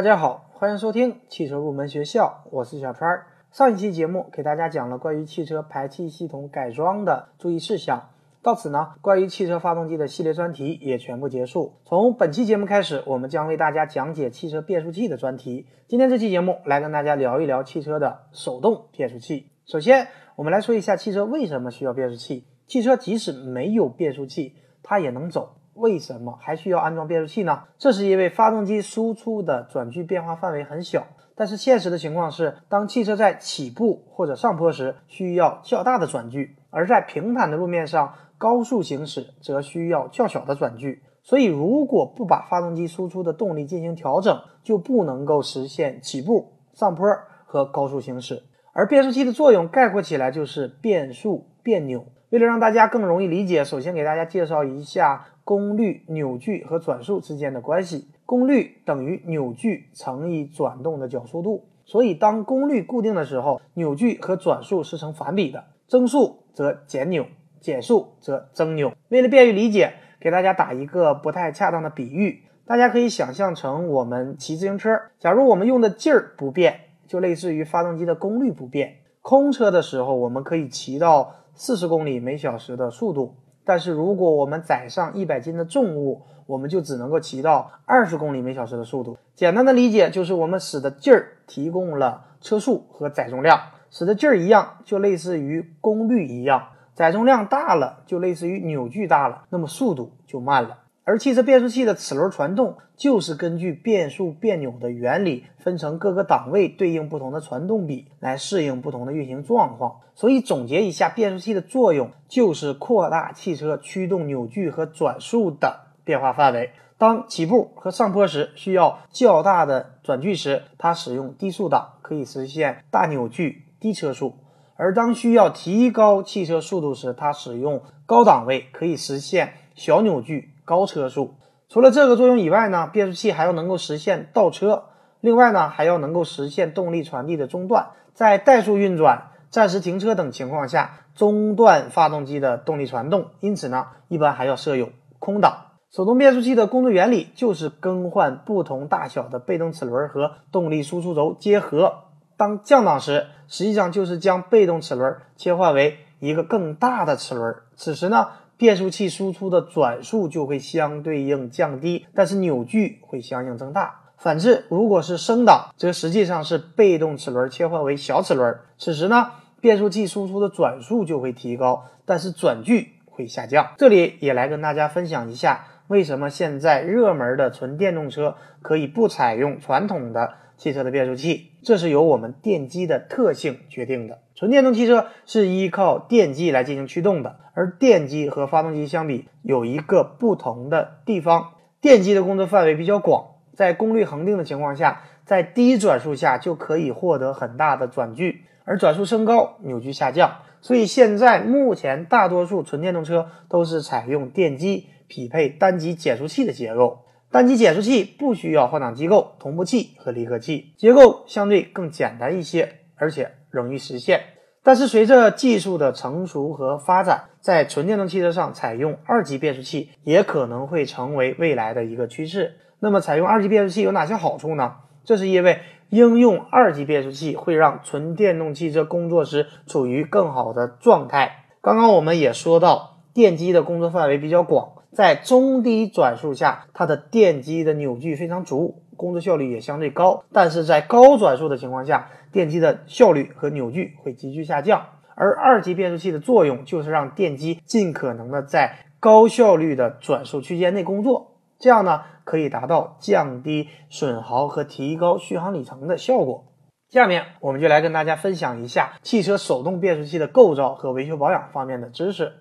大家好，欢迎收听汽车入门学校，我是小川。上一期节目给大家讲了关于汽车排气系统改装的注意事项，到此呢，关于汽车发动机的系列专题也全部结束。从本期节目开始，我们将为大家讲解汽车变速器的专题。今天这期节目来跟大家聊一聊汽车的手动变速器。首先，我们来说一下汽车为什么需要变速器。汽车即使没有变速器，它也能走。为什么还需要安装变速器呢？这是因为发动机输出的转距变化范围很小，但是现实的情况是，当汽车在起步或者上坡时，需要较大的转距；而在平坦的路面上高速行驶，则需要较小的转距。所以，如果不把发动机输出的动力进行调整，就不能够实现起步、上坡和高速行驶。而变速器的作用概括起来就是变速变扭。为了让大家更容易理解，首先给大家介绍一下。功率、扭矩和转速之间的关系，功率等于扭矩乘以转动的角速度。所以，当功率固定的时候，扭矩和转速是成反比的，增速则减扭，减速则增扭。为了便于理解，给大家打一个不太恰当的比喻，大家可以想象成我们骑自行车，假如我们用的劲儿不变，就类似于发动机的功率不变。空车的时候，我们可以骑到四十公里每小时的速度。但是如果我们载上一百斤的重物，我们就只能够骑到二十公里每小时的速度。简单的理解就是，我们使的劲儿提供了车速和载重量，使的劲儿一样，就类似于功率一样；载重量大了，就类似于扭矩大了，那么速度就慢了。而汽车变速器的齿轮传动就是根据变速变扭的原理，分成各个档位，对应不同的传动比，来适应不同的运行状况。所以总结一下，变速器的作用就是扩大汽车驱动扭矩和转速的变化范围。当起步和上坡时需要较大的转距时，它使用低速档可以实现大扭矩、低车速；而当需要提高汽车速度时，它使用高档位可以实现小扭矩。高车速，除了这个作用以外呢，变速器还要能够实现倒车，另外呢还要能够实现动力传递的中断，在怠速运转、暂时停车等情况下中断发动机的动力传动。因此呢，一般还要设有空档。手动变速器的工作原理就是更换不同大小的被动齿轮和动力输出轴结合。当降档时，实际上就是将被动齿轮切换为一个更大的齿轮。此时呢。变速器输出的转速就会相对应降低，但是扭矩会相应增大。反之，如果是升档，则实际上是被动齿轮切换为小齿轮，此时呢，变速器输出的转速就会提高，但是转距会下降。这里也来跟大家分享一下，为什么现在热门的纯电动车可以不采用传统的汽车的变速器，这是由我们电机的特性决定的。纯电动汽车是依靠电机来进行驱动的，而电机和发动机相比有一个不同的地方：电机的工作范围比较广，在功率恒定的情况下，在低转速下就可以获得很大的转距，而转速升高，扭矩下降。所以现在目前大多数纯电动车都是采用电机匹配单级减速器的结构，单级减速器不需要换挡机构、同步器和离合器，结构相对更简单一些，而且。容易实现，但是随着技术的成熟和发展，在纯电动汽车上采用二级变速器也可能会成为未来的一个趋势。那么，采用二级变速器有哪些好处呢？这是因为应用二级变速器会让纯电动汽车工作时处于更好的状态。刚刚我们也说到，电机的工作范围比较广，在中低转速下，它的电机的扭矩非常足。工作效率也相对高，但是在高转速的情况下，电机的效率和扭矩会急剧下降。而二级变速器的作用就是让电机尽可能的在高效率的转速区间内工作，这样呢可以达到降低损耗和提高续航里程的效果。下面我们就来跟大家分享一下汽车手动变速器的构造和维修保养方面的知识。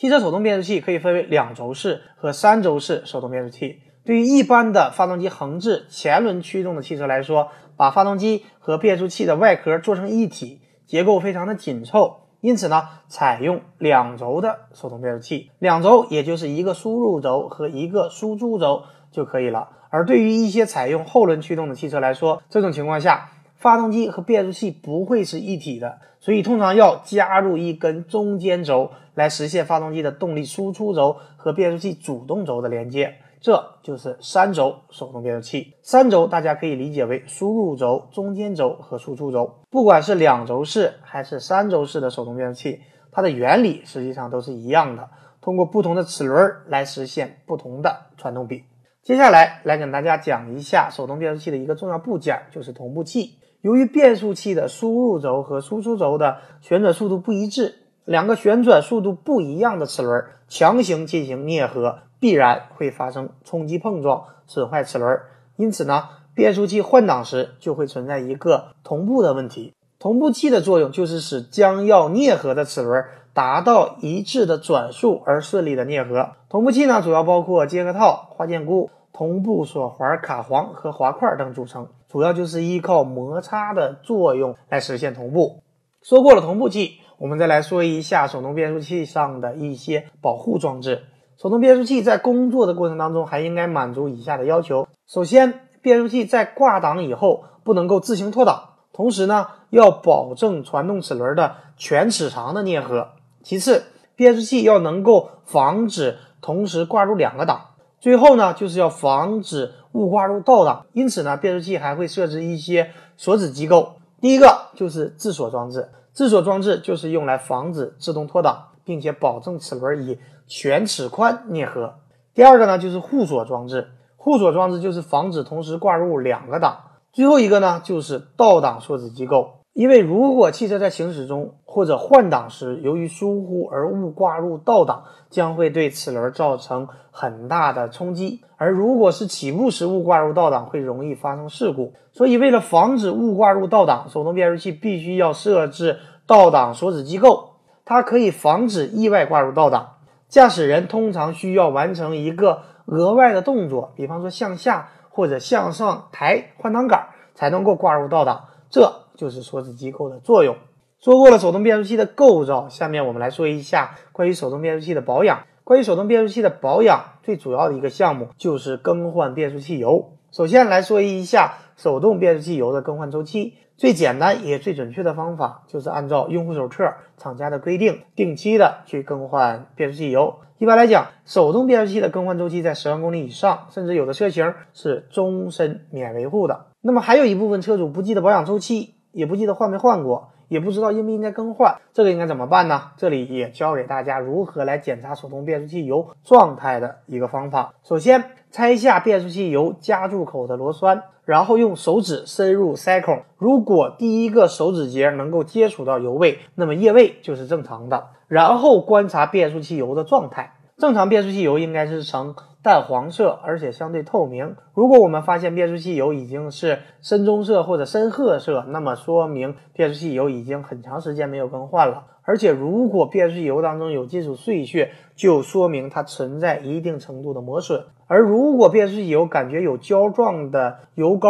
汽车手动变速器可以分为两轴式和三轴式手动变速器。对于一般的发动机横置前轮驱动的汽车来说，把发动机和变速器的外壳做成一体，结构非常的紧凑，因此呢，采用两轴的手动变速器，两轴也就是一个输入轴和一个输出轴就可以了。而对于一些采用后轮驱动的汽车来说，这种情况下，发动机和变速器不会是一体的，所以通常要加入一根中间轴来实现发动机的动力输出轴和变速器主动轴的连接。这就是三轴手动变速器。三轴大家可以理解为输入轴、中间轴和输出轴。不管是两轴式还是三轴式的手动变速器，它的原理实际上都是一样的，通过不同的齿轮来实现不同的传动比。接下来来给大家讲一下手动变速器的一个重要部件，就是同步器。由于变速器的输入轴和输出轴的旋转速度不一致，两个旋转速度不一样的齿轮强行进行啮合，必然会发生冲击碰撞，损坏齿轮。因此呢，变速器换挡时就会存在一个同步的问题。同步器的作用就是使将要啮合的齿轮达到一致的转速而顺利的啮合。同步器呢，主要包括接合套、花键固。同步锁环、卡簧和滑块等组成，主要就是依靠摩擦的作用来实现同步。说过了同步器，我们再来说一下手动变速器上的一些保护装置。手动变速器在工作的过程当中，还应该满足以下的要求：首先，变速器在挂档以后不能够自行脱档，同时呢，要保证传动齿轮的全齿长的啮合；其次，变速器要能够防止同时挂入两个档。最后呢，就是要防止误挂入倒档，因此呢，变速器还会设置一些锁止机构。第一个就是自锁装置，自锁装置就是用来防止自动脱档，并且保证齿轮以全齿宽啮合。第二个呢，就是互锁装置，互锁装置就是防止同时挂入两个档。最后一个呢，就是倒档锁止机构。因为如果汽车在行驶中或者换挡时，由于疏忽而误挂入倒档，将会对齿轮造成很大的冲击；而如果是起步时误挂入倒档，会容易发生事故。所以，为了防止误挂入倒档，手动变速器必须要设置倒档锁止机构，它可以防止意外挂入倒档。驾驶人通常需要完成一个额外的动作，比方说向下或者向上抬换挡杆，才能够挂入倒档。这就是锁止机构的作用。说过了手动变速器的构造，下面我们来说一下关于手动变速器的保养。关于手动变速器的保养，最主要的一个项目就是更换变速器油。首先来说一下手动变速器油的更换周期。最简单也最准确的方法，就是按照用户手册、厂家的规定，定期的去更换变速器油。一般来讲，手动变速器的更换周期在十万公里以上，甚至有的车型是终身免维护的。那么还有一部分车主不记得保养周期，也不记得换没换过，也不知道应不应该更换，这个应该怎么办呢？这里也教给大家如何来检查手动变速器油状态的一个方法。首先，拆下变速器油加注口的螺栓，然后用手指深入塞孔。如果第一个手指节能够接触到油位，那么液位就是正常的。然后观察变速器油的状态，正常变速器油应该是呈。淡黄色，而且相对透明。如果我们发现变速器油已经是深棕色或者深褐色，那么说明变速器油已经很长时间没有更换了。而且，如果变速器油当中有金属碎屑，就说明它存在一定程度的磨损。而如果变速器油感觉有胶状的油膏，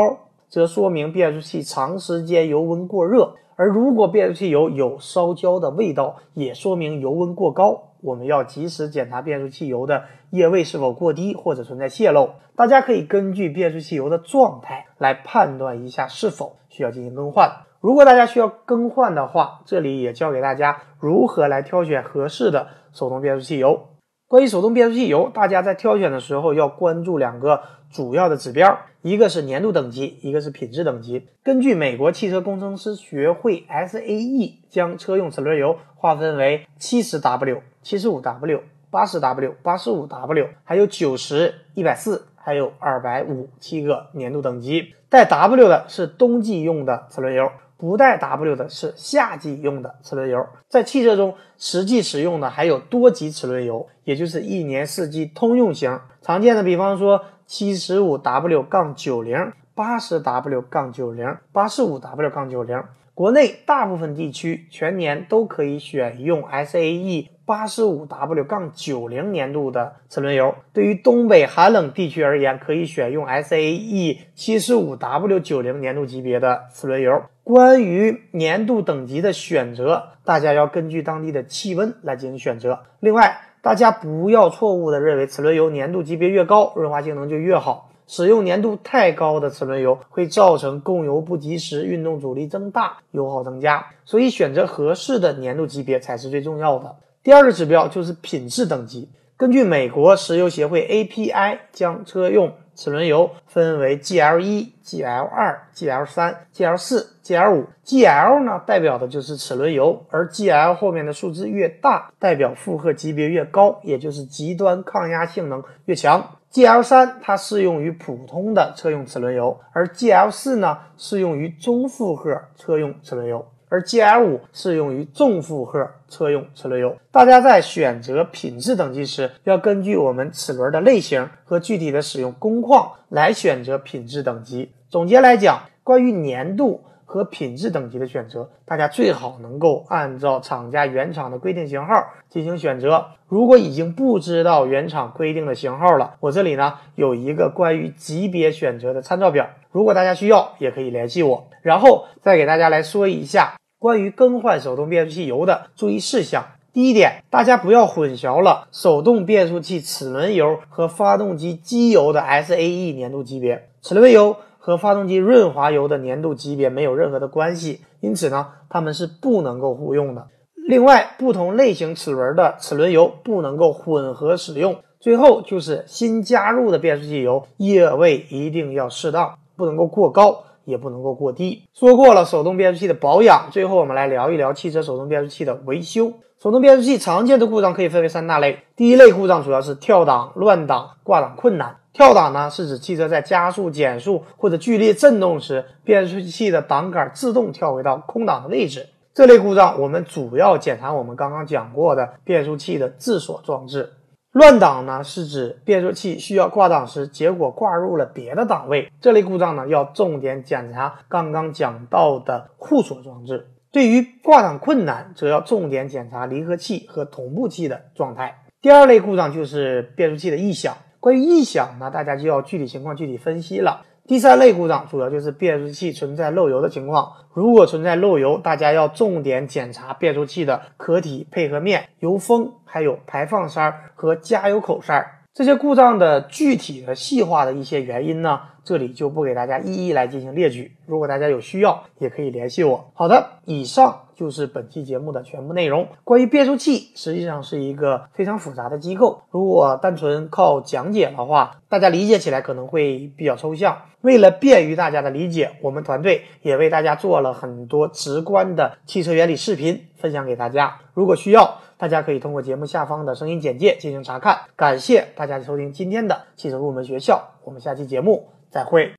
则说明变速器长时间油温过热。而如果变速器油有烧焦的味道，也说明油温过高。我们要及时检查变速器油的液位是否过低或者存在泄漏。大家可以根据变速器油的状态来判断一下是否需要进行更换。如果大家需要更换的话，这里也教给大家如何来挑选合适的手动变速器油。关于手动变速器油，大家在挑选的时候要关注两个主要的指标，一个是年度等级，一个是品质等级。根据美国汽车工程师学会 SAE 将车用齿轮油划分为七十 W。七十五 W、八十 W、八十五 W，还有九十、一百四，还有二百五，七个年度等级。带 W 的是冬季用的齿轮油，不带 W 的是夏季用的齿轮油。在汽车中实际使用的还有多级齿轮油，也就是一年四季通用型。常见的，比方说七十五 W 杠九零、八十 W 杠九零、八十五 W 杠九零。国内大部分地区全年都可以选用 SAE 八十五 W 杠九零年度的齿轮油。对于东北寒冷地区而言，可以选用 SAE 七十五 W 九零年度级别的齿轮油。关于年度等级的选择，大家要根据当地的气温来进行选择。另外，大家不要错误的认为齿轮油粘度级别越高，润滑性能就越好。使用粘度太高的齿轮油会造成供油不及时，运动阻力增大，油耗增加。所以选择合适的粘度级别才是最重要的。第二个指标就是品质等级。根据美国石油协会 API，将车用齿轮油分为 GL 一、GL 二、GL 三、GL 四、GL 五。GL 呢，代表的就是齿轮油，而 GL 后面的数字越大，代表负荷级别越高，也就是极端抗压性能越强。GL 三它适用于普通的车用齿轮油，而 GL 四呢，适用于中负荷车用齿轮油。而 GL 五适用于重负荷车用齿轮油。大家在选择品质等级时，要根据我们齿轮的类型和具体的使用工况来选择品质等级。总结来讲，关于粘度和品质等级的选择，大家最好能够按照厂家原厂的规定型号进行选择。如果已经不知道原厂规定的型号了，我这里呢有一个关于级别选择的参照表，如果大家需要，也可以联系我。然后再给大家来说一下。关于更换手动变速器油的注意事项，第一点，大家不要混淆了手动变速器齿轮油和发动机机油的 SAE 粘度级别。齿轮油和发动机润滑油的粘度级别没有任何的关系，因此呢，它们是不能够互用的。另外，不同类型齿轮的齿轮油不能够混合使用。最后就是新加入的变速器油液位一定要适当，不能够过高。也不能够过低。说过了手动变速器的保养，最后我们来聊一聊汽车手动变速器的维修。手动变速器常见的故障可以分为三大类。第一类故障主要是跳档、乱档、挂档困难。跳档呢，是指汽车在加速、减速或者剧烈震动时，变速器的档杆自动跳回到空档的位置。这类故障我们主要检查我们刚刚讲过的变速器的自锁装置。乱档呢，是指变速器需要挂档时，结果挂入了别的档位。这类故障呢，要重点检查刚刚讲到的互锁装置。对于挂档困难，则要重点检查离合器和同步器的状态。第二类故障就是变速器的异响。关于异响呢，大家就要具体情况具体分析了。第三类故障主要就是变速器存在漏油的情况。如果存在漏油，大家要重点检查变速器的壳体配合面、油封，还有排放塞和加油口塞。这些故障的具体的细化的一些原因呢，这里就不给大家一一来进行列举。如果大家有需要，也可以联系我。好的，以上就是本期节目的全部内容。关于变速器，实际上是一个非常复杂的机构。如果单纯靠讲解的话，大家理解起来可能会比较抽象。为了便于大家的理解，我们团队也为大家做了很多直观的汽车原理视频分享给大家。如果需要，大家可以通过节目下方的声音简介进行查看。感谢大家收听今天的汽车入门学校，我们下期节目再会。